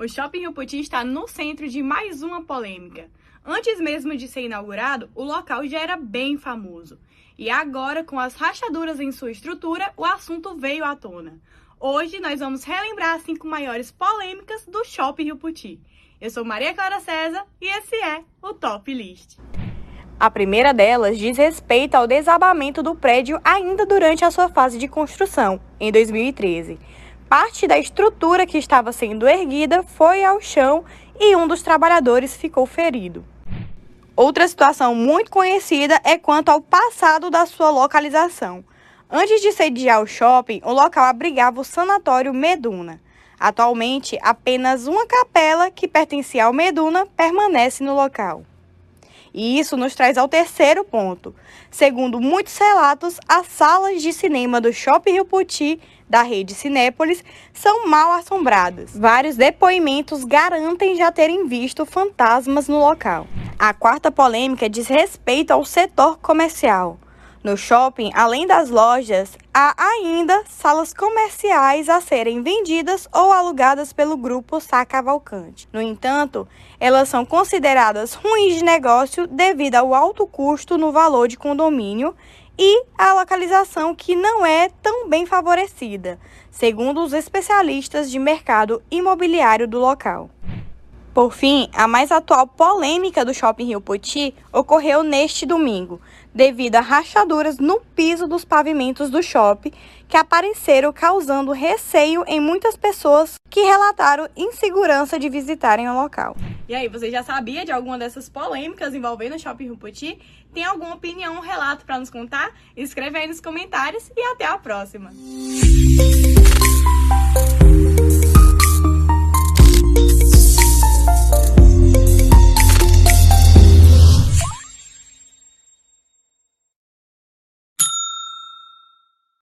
O Shopping Rio Puti está no centro de mais uma polêmica. Antes mesmo de ser inaugurado, o local já era bem famoso. E agora, com as rachaduras em sua estrutura, o assunto veio à tona. Hoje nós vamos relembrar as cinco maiores polêmicas do Shopping Rio Puti. Eu sou Maria Clara César e esse é o Top List. A primeira delas diz respeito ao desabamento do prédio ainda durante a sua fase de construção, em 2013. Parte da estrutura que estava sendo erguida foi ao chão e um dos trabalhadores ficou ferido. Outra situação muito conhecida é quanto ao passado da sua localização. Antes de sediar o shopping, o local abrigava o Sanatório Meduna. Atualmente, apenas uma capela que pertencia ao Meduna permanece no local. E isso nos traz ao terceiro ponto. Segundo muitos relatos, as salas de cinema do Shopping Rio Puti, da rede Cinépolis, são mal assombradas. Vários depoimentos garantem já terem visto fantasmas no local. A quarta polêmica diz respeito ao setor comercial. No shopping, além das lojas, há ainda salas comerciais a serem vendidas ou alugadas pelo grupo Sá Cavalcante. No entanto, elas são consideradas ruins de negócio devido ao alto custo no valor de condomínio e a localização que não é tão bem favorecida, segundo os especialistas de mercado imobiliário do local. Por fim, a mais atual polêmica do Shopping Rio Poti ocorreu neste domingo, devido a rachaduras no piso dos pavimentos do shopping que apareceram causando receio em muitas pessoas que relataram insegurança de visitarem o local. E aí, você já sabia de alguma dessas polêmicas envolvendo o Shopping Rio Poti? Tem alguma opinião, um relato para nos contar? Escreve aí nos comentários e até a próxima!